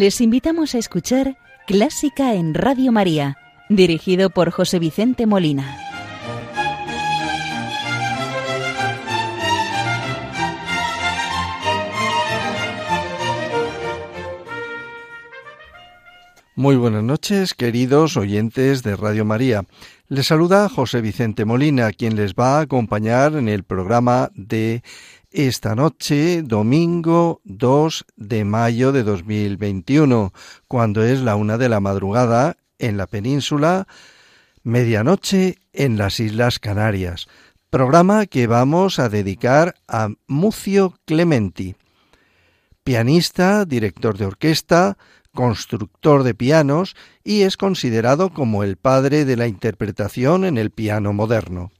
Les invitamos a escuchar Clásica en Radio María, dirigido por José Vicente Molina. Muy buenas noches, queridos oyentes de Radio María. Les saluda José Vicente Molina, quien les va a acompañar en el programa de esta noche, domingo 2 de mayo de 2021, cuando es la una de la madrugada en la península, medianoche en las Islas Canarias. Programa que vamos a dedicar a Mucio Clementi, pianista, director de orquesta, constructor de pianos y es considerado como el padre de la interpretación en el piano moderno.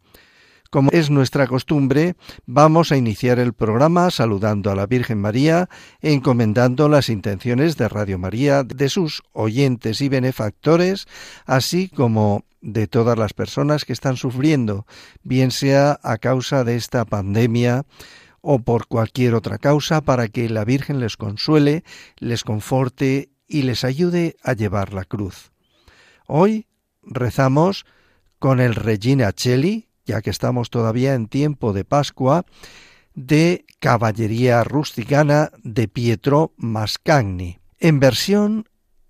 Como es nuestra costumbre, vamos a iniciar el programa saludando a la Virgen María, encomendando las intenciones de Radio María, de sus oyentes y benefactores, así como de todas las personas que están sufriendo, bien sea a causa de esta pandemia o por cualquier otra causa, para que la Virgen les consuele, les conforte y les ayude a llevar la cruz. Hoy rezamos con el Regina Cheli, ya que estamos todavía en tiempo de Pascua, de Caballería Rusticana de Pietro Mascagni, en versión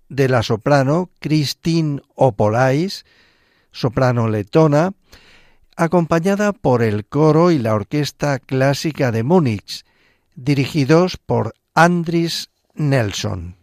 de la soprano Christine Opolais, soprano letona, acompañada por el coro y la Orquesta Clásica de Múnich, dirigidos por Andris Nelson.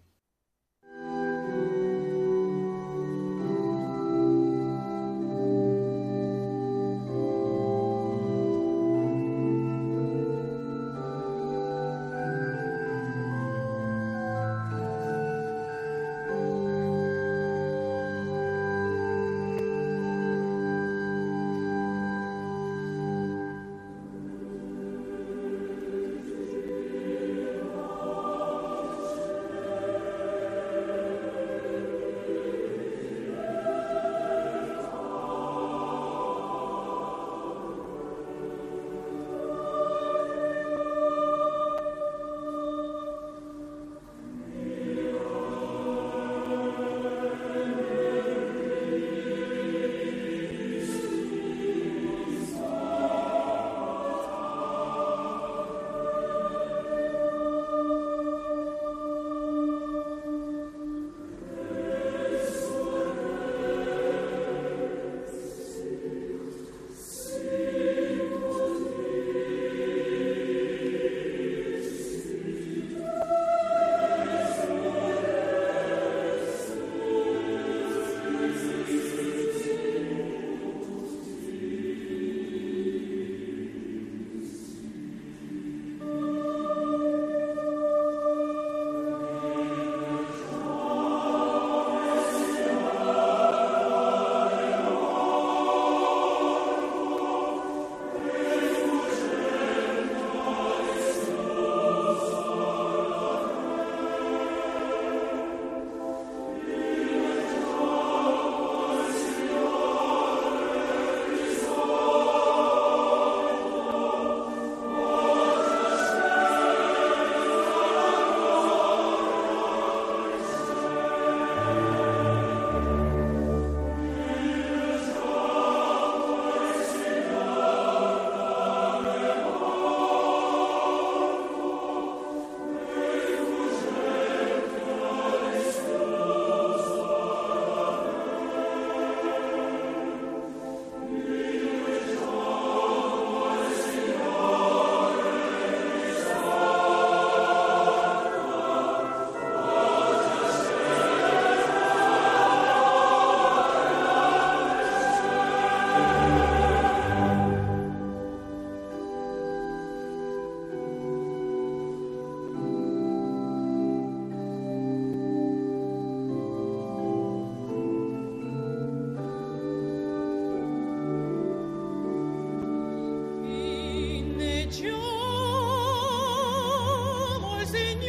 You.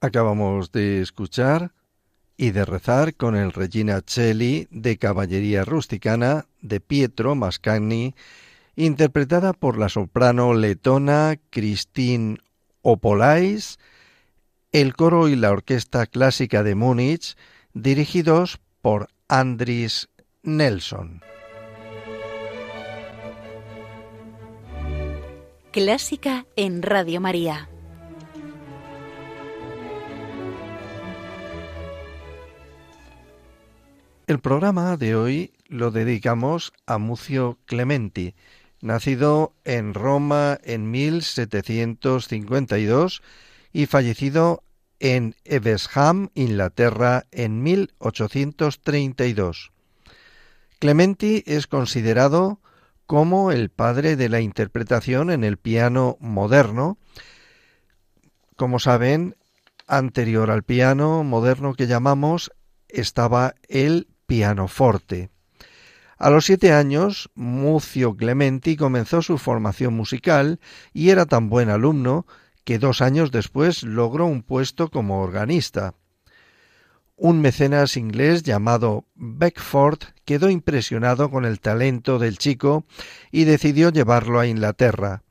Acabamos de escuchar y de rezar con el Regina Celli de Caballería Rusticana de Pietro Mascagni, interpretada por la soprano letona Christine Opolais, el coro y la orquesta clásica de Múnich, dirigidos por Andris Nelson. Clásica en Radio María. El programa de hoy lo dedicamos a Mucio Clementi, nacido en Roma en 1752 y fallecido en Evesham, Inglaterra, en 1832. Clementi es considerado como el padre de la interpretación en el piano moderno. Como saben, anterior al piano moderno que llamamos estaba el pianoforte. A los siete años, Mucio Clementi comenzó su formación musical y era tan buen alumno que dos años después logró un puesto como organista. Un mecenas inglés llamado Beckford quedó impresionado con el talento del chico y decidió llevarlo a Inglaterra.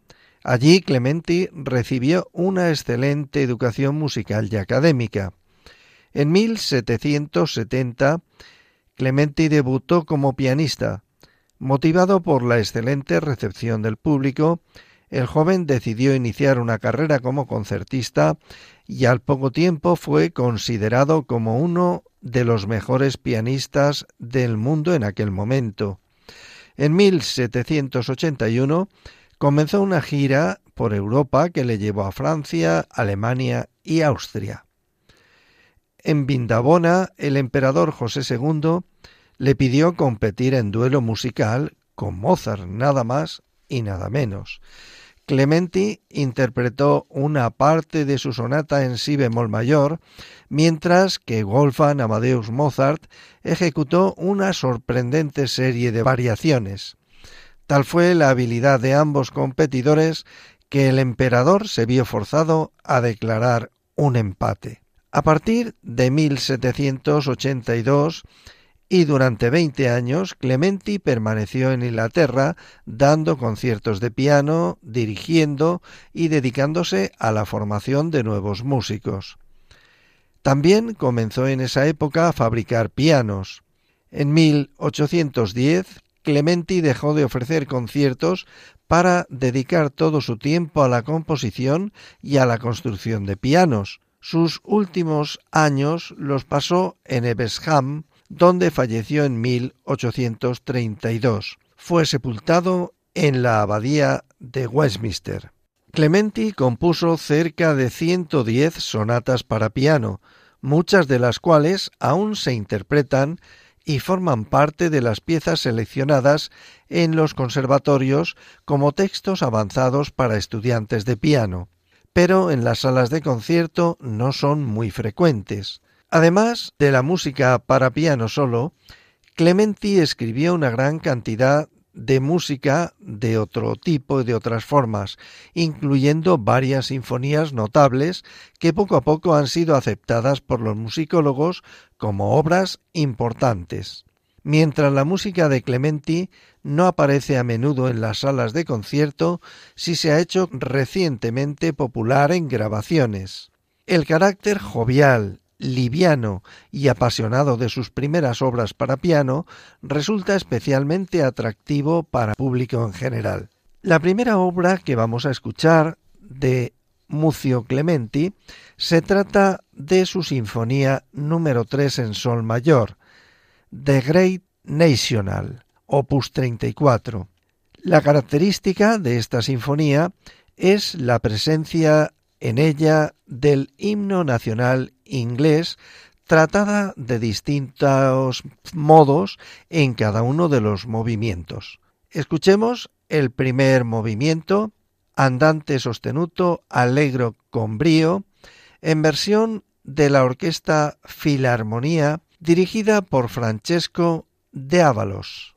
Allí Clementi recibió una excelente educación musical y académica. En 1770 Clementi debutó como pianista. Motivado por la excelente recepción del público, el joven decidió iniciar una carrera como concertista y al poco tiempo fue considerado como uno de los mejores pianistas del mundo en aquel momento. En 1781 comenzó una gira por Europa que le llevó a Francia, Alemania y Austria. En Vindabona, el emperador José II le pidió competir en duelo musical con Mozart, nada más y nada menos. Clementi interpretó una parte de su sonata en si bemol mayor, mientras que Wolfgang Amadeus Mozart ejecutó una sorprendente serie de variaciones. Tal fue la habilidad de ambos competidores que el emperador se vio forzado a declarar un empate. A partir de 1782 y durante veinte años Clementi permaneció en Inglaterra dando conciertos de piano, dirigiendo y dedicándose a la formación de nuevos músicos. También comenzó en esa época a fabricar pianos. En 1810 Clementi dejó de ofrecer conciertos para dedicar todo su tiempo a la composición y a la construcción de pianos. Sus últimos años los pasó en Evesham, donde falleció en 1832. Fue sepultado en la abadía de Westminster. Clementi compuso cerca de 110 sonatas para piano, muchas de las cuales aún se interpretan y forman parte de las piezas seleccionadas en los conservatorios como textos avanzados para estudiantes de piano pero en las salas de concierto no son muy frecuentes. Además de la música para piano solo, Clementi escribió una gran cantidad de música de otro tipo y de otras formas, incluyendo varias sinfonías notables que poco a poco han sido aceptadas por los musicólogos como obras importantes. Mientras la música de Clementi no aparece a menudo en las salas de concierto, sí se ha hecho recientemente popular en grabaciones. El carácter jovial, liviano y apasionado de sus primeras obras para piano resulta especialmente atractivo para público en general. La primera obra que vamos a escuchar de Mucio Clementi se trata de su sinfonía número 3 en sol mayor, The Great National, opus 34. La característica de esta sinfonía es la presencia en ella del himno nacional inglés tratada de distintos modos en cada uno de los movimientos. Escuchemos el primer movimiento, andante sostenuto allegro con brío, en versión de la orquesta Filarmonía dirigida por Francesco de Ávalos.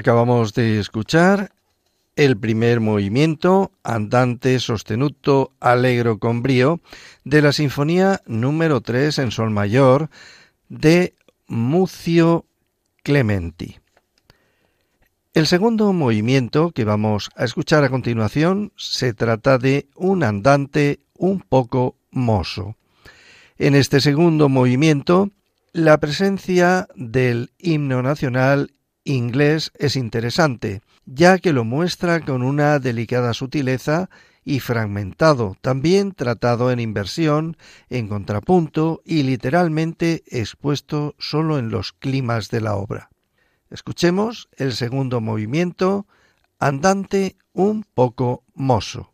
Acabamos de escuchar el primer movimiento, andante sostenuto allegro con brío, de la Sinfonía número 3 en Sol Mayor de Mucio Clementi. El segundo movimiento que vamos a escuchar a continuación se trata de un andante un poco mozo. En este segundo movimiento, la presencia del himno nacional inglés es interesante, ya que lo muestra con una delicada sutileza y fragmentado, también tratado en inversión, en contrapunto y literalmente expuesto solo en los climas de la obra. Escuchemos el segundo movimiento, andante un poco mozo.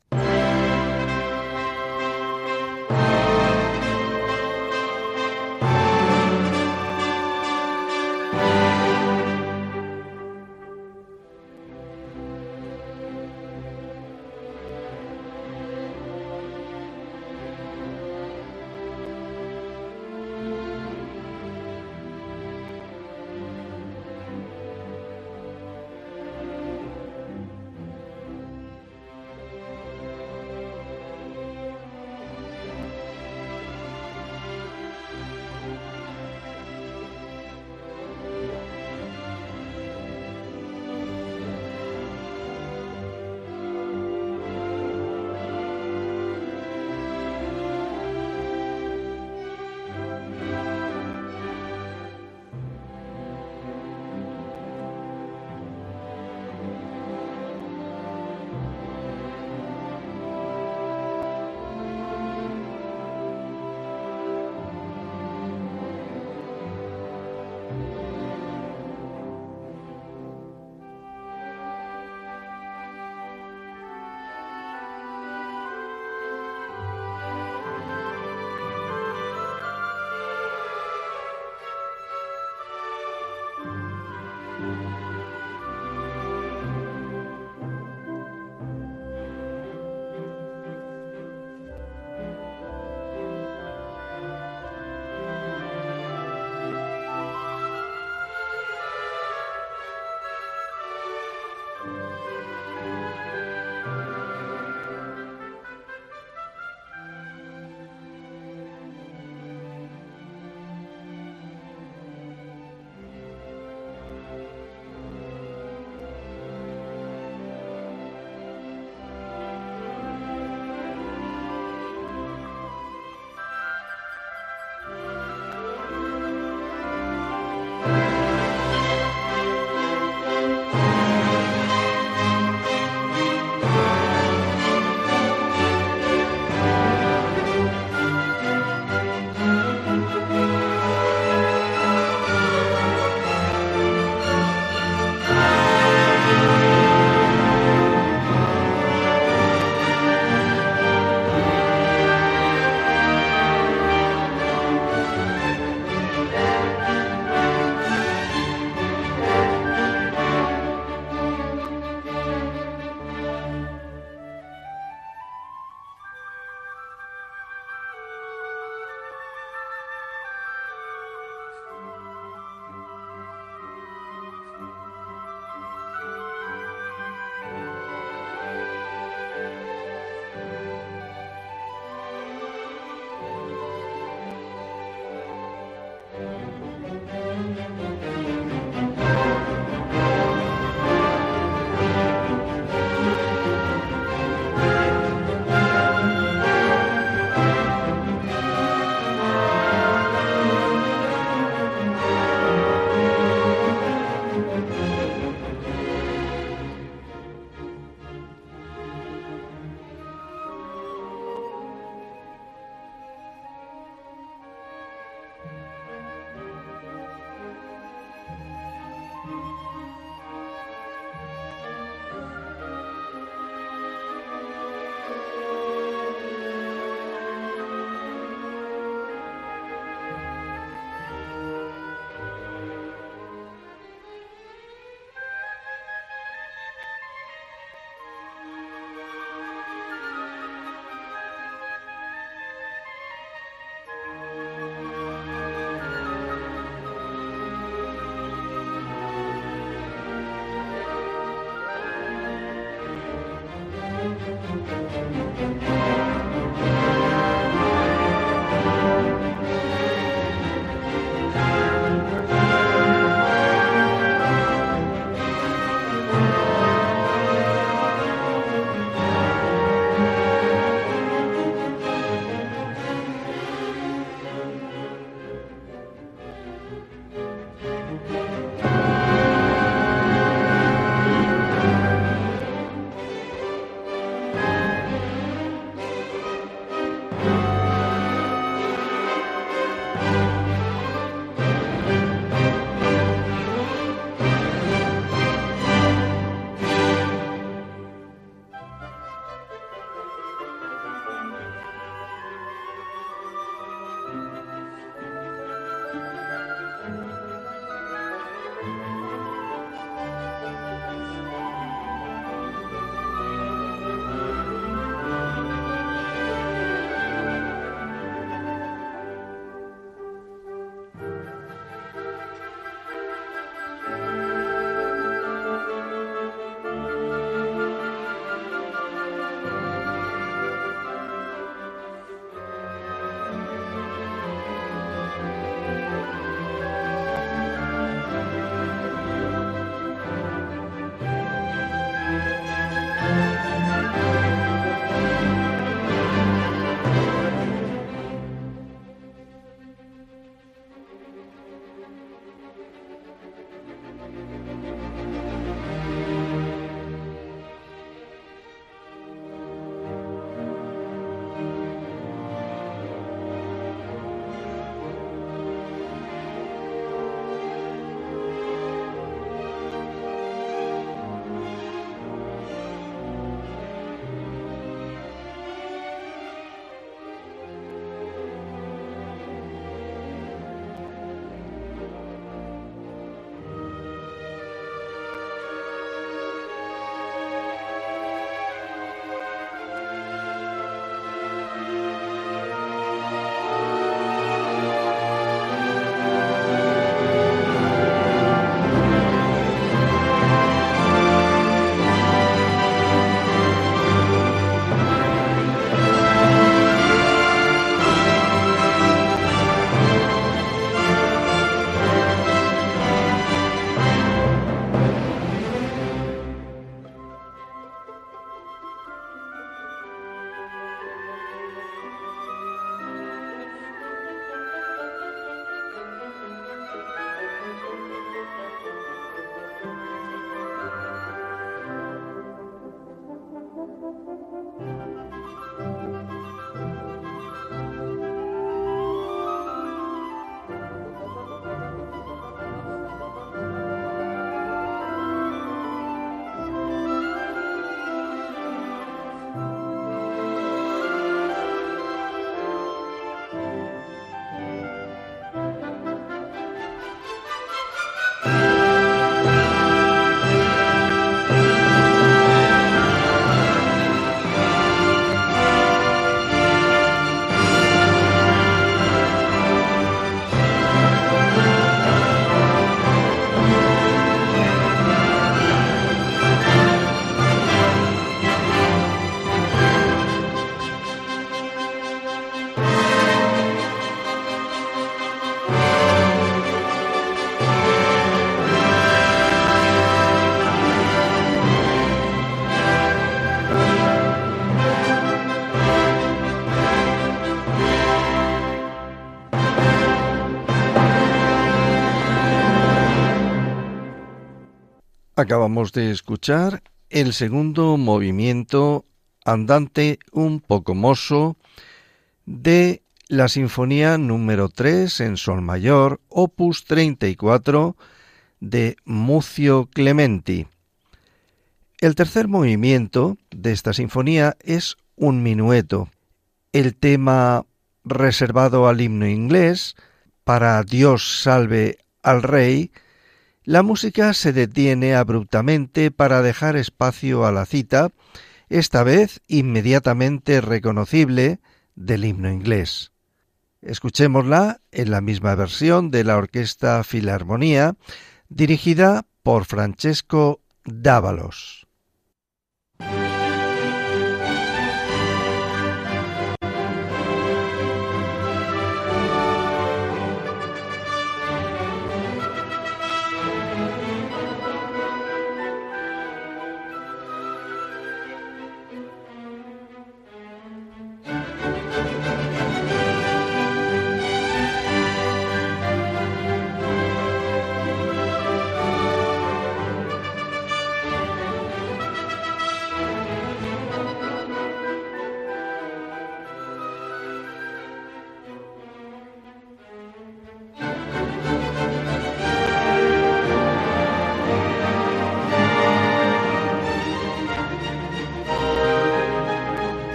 Acabamos de escuchar el segundo movimiento andante un poco mozo de la Sinfonía número 3 en Sol mayor, opus 34 de Mucio Clementi. El tercer movimiento de esta sinfonía es un minueto. El tema reservado al himno inglés, para Dios salve al rey, la música se detiene abruptamente para dejar espacio a la cita, esta vez inmediatamente reconocible, del himno inglés. Escuchémosla en la misma versión de la Orquesta Filarmonía, dirigida por Francesco Dávalos.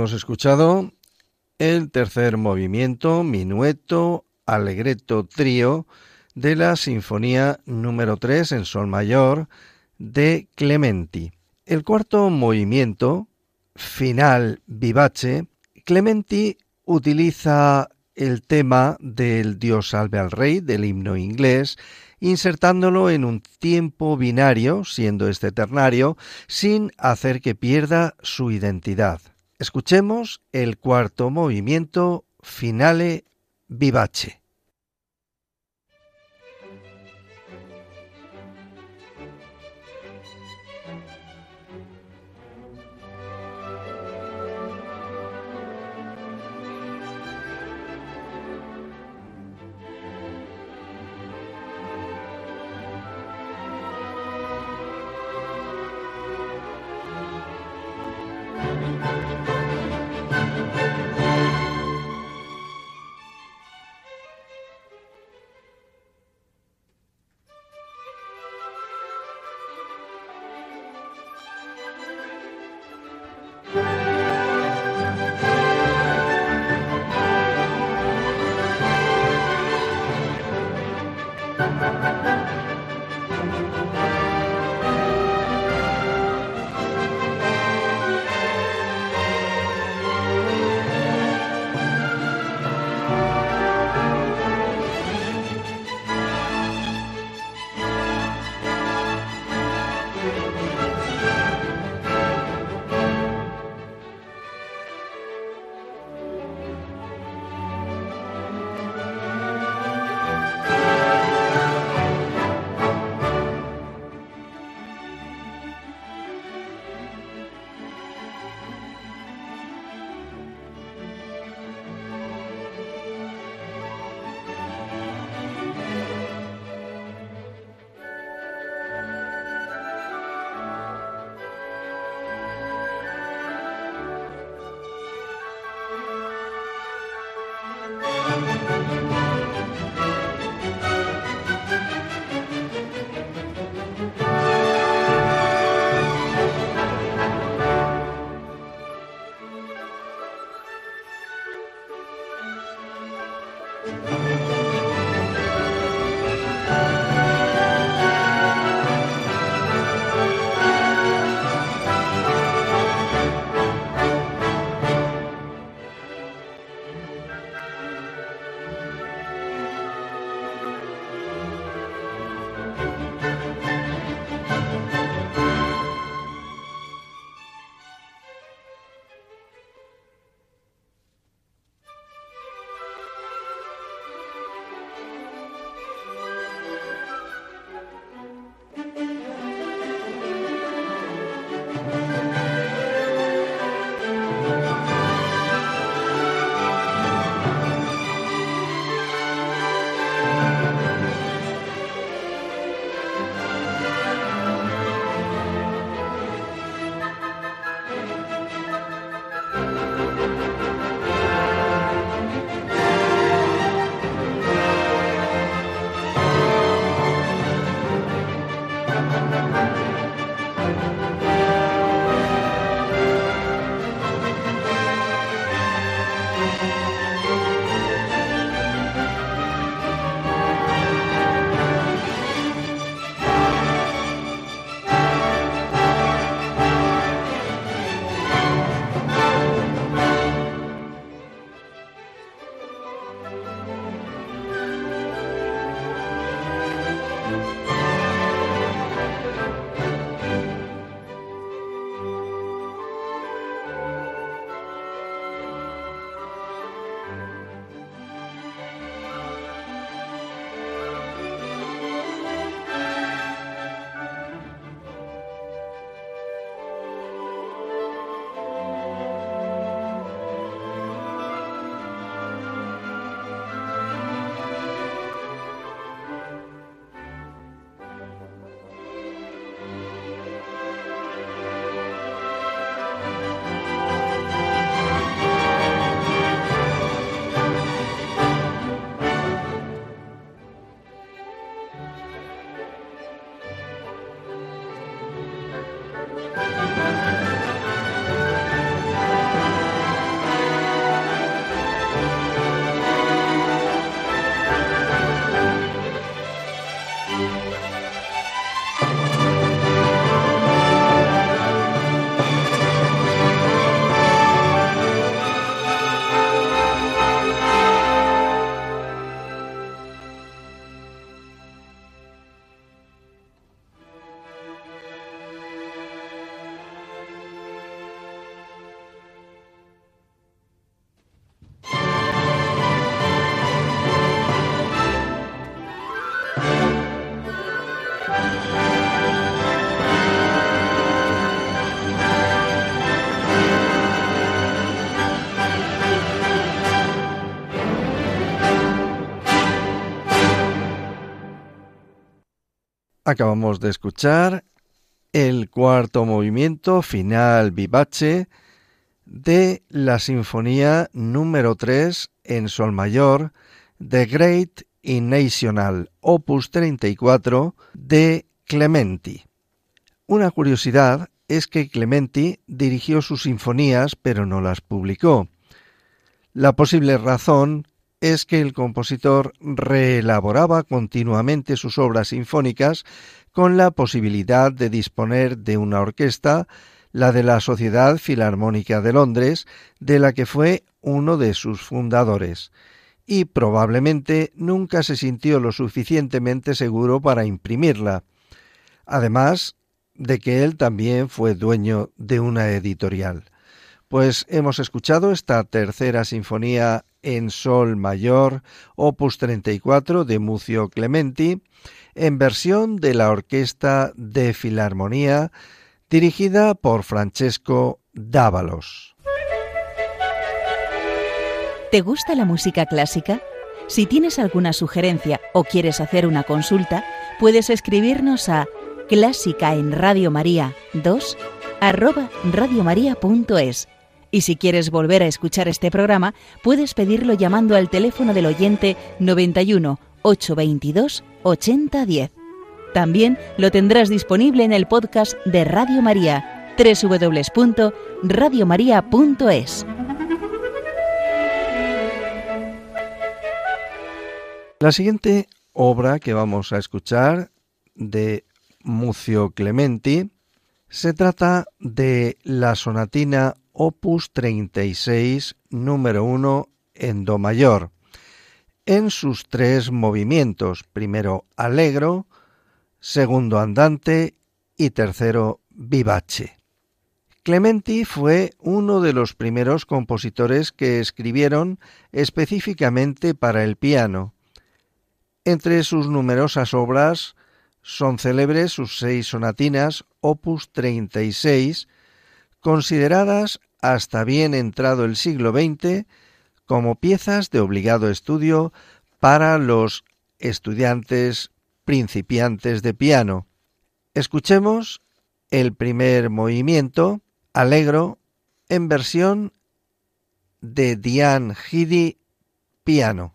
Hemos escuchado el tercer movimiento, minueto, alegreto, trío de la Sinfonía número 3 en Sol mayor de Clementi. El cuarto movimiento, final vivace, Clementi utiliza el tema del Dios salve al rey del himno inglés, insertándolo en un tiempo binario, siendo este ternario, sin hacer que pierda su identidad. Escuchemos el cuarto movimiento, finale vivace. Acabamos de escuchar el cuarto movimiento final vivace de la Sinfonía número 3 en Sol Mayor de Great y National, opus 34 de Clementi. Una curiosidad es que Clementi dirigió sus sinfonías pero no las publicó. La posible razón es que el compositor reelaboraba continuamente sus obras sinfónicas con la posibilidad de disponer de una orquesta, la de la Sociedad Filarmónica de Londres, de la que fue uno de sus fundadores, y probablemente nunca se sintió lo suficientemente seguro para imprimirla, además de que él también fue dueño de una editorial. Pues hemos escuchado esta tercera sinfonía en Sol Mayor, opus 34 de Mucio Clementi, en versión de la Orquesta de Filarmonía, dirigida por Francesco Dávalos. ¿Te gusta la música clásica? Si tienes alguna sugerencia o quieres hacer una consulta, puedes escribirnos a clásica en Radio María 2 arroba radiomaria.es y si quieres volver a escuchar este programa, puedes pedirlo llamando al teléfono del oyente 91 822 8010. También lo tendrás disponible en el podcast de Radio María, www.radiomaria.es. La siguiente obra que vamos a escuchar de Mucio Clementi se trata de la sonatina opus 36, número 1, en Do mayor, en sus tres movimientos, primero allegro, segundo andante y tercero vivace. Clementi fue uno de los primeros compositores que escribieron específicamente para el piano. Entre sus numerosas obras son célebres sus seis sonatinas, opus 36, consideradas hasta bien entrado el siglo XX como piezas de obligado estudio para los estudiantes principiantes de piano. Escuchemos el primer movimiento, Alegro, en versión de Diane Gidi, piano.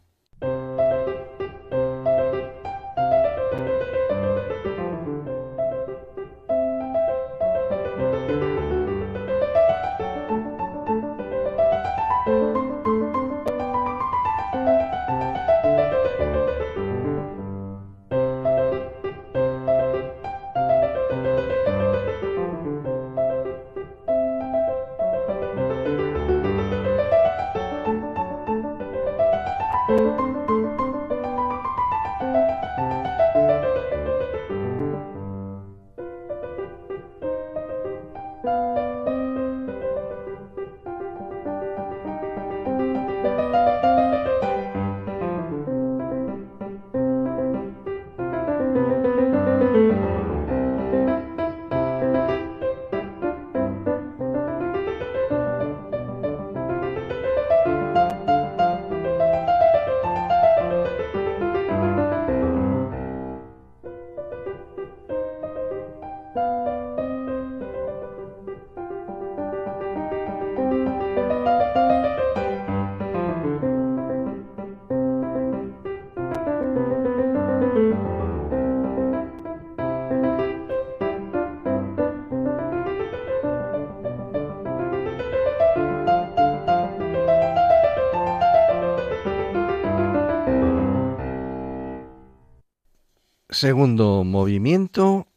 Segundo movimiento,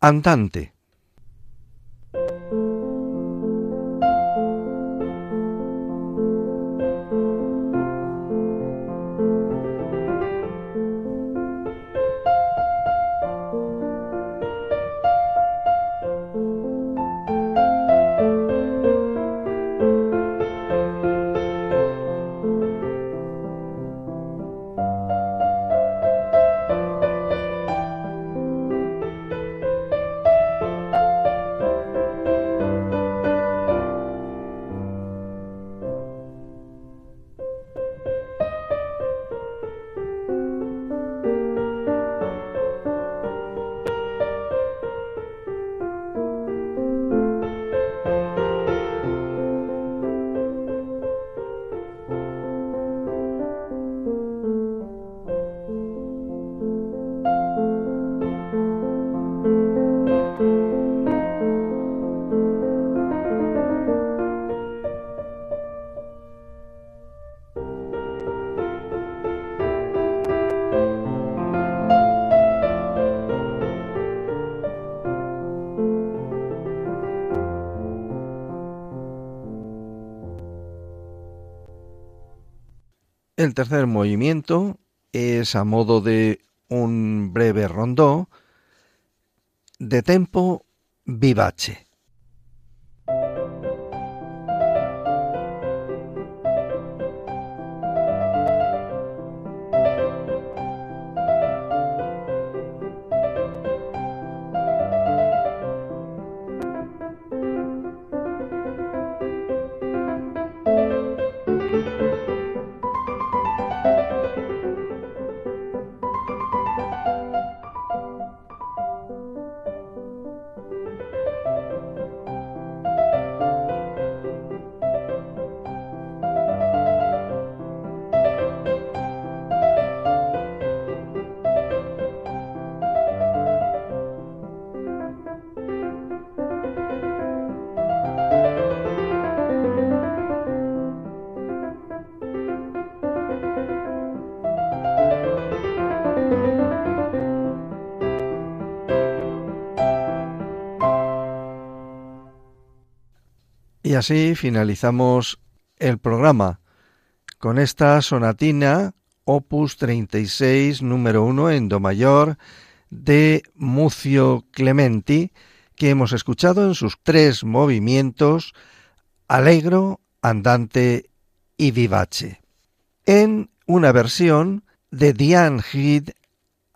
andante. El tercer movimiento es a modo de un breve rondó de tempo vivace. Y así finalizamos el programa con esta sonatina opus 36 número 1 en do mayor de Mucio Clementi que hemos escuchado en sus tres movimientos alegro, andante y vivace en una versión de Diane Head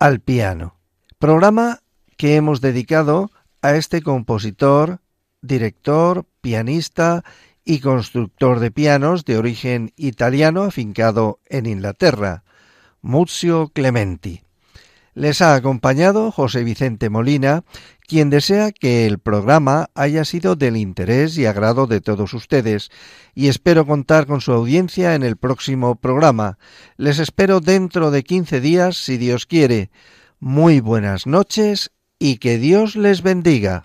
al piano. Programa que hemos dedicado a este compositor director, pianista y constructor de pianos de origen italiano afincado en Inglaterra, Muzio Clementi. Les ha acompañado José Vicente Molina, quien desea que el programa haya sido del interés y agrado de todos ustedes, y espero contar con su audiencia en el próximo programa. Les espero dentro de quince días, si Dios quiere. Muy buenas noches y que Dios les bendiga.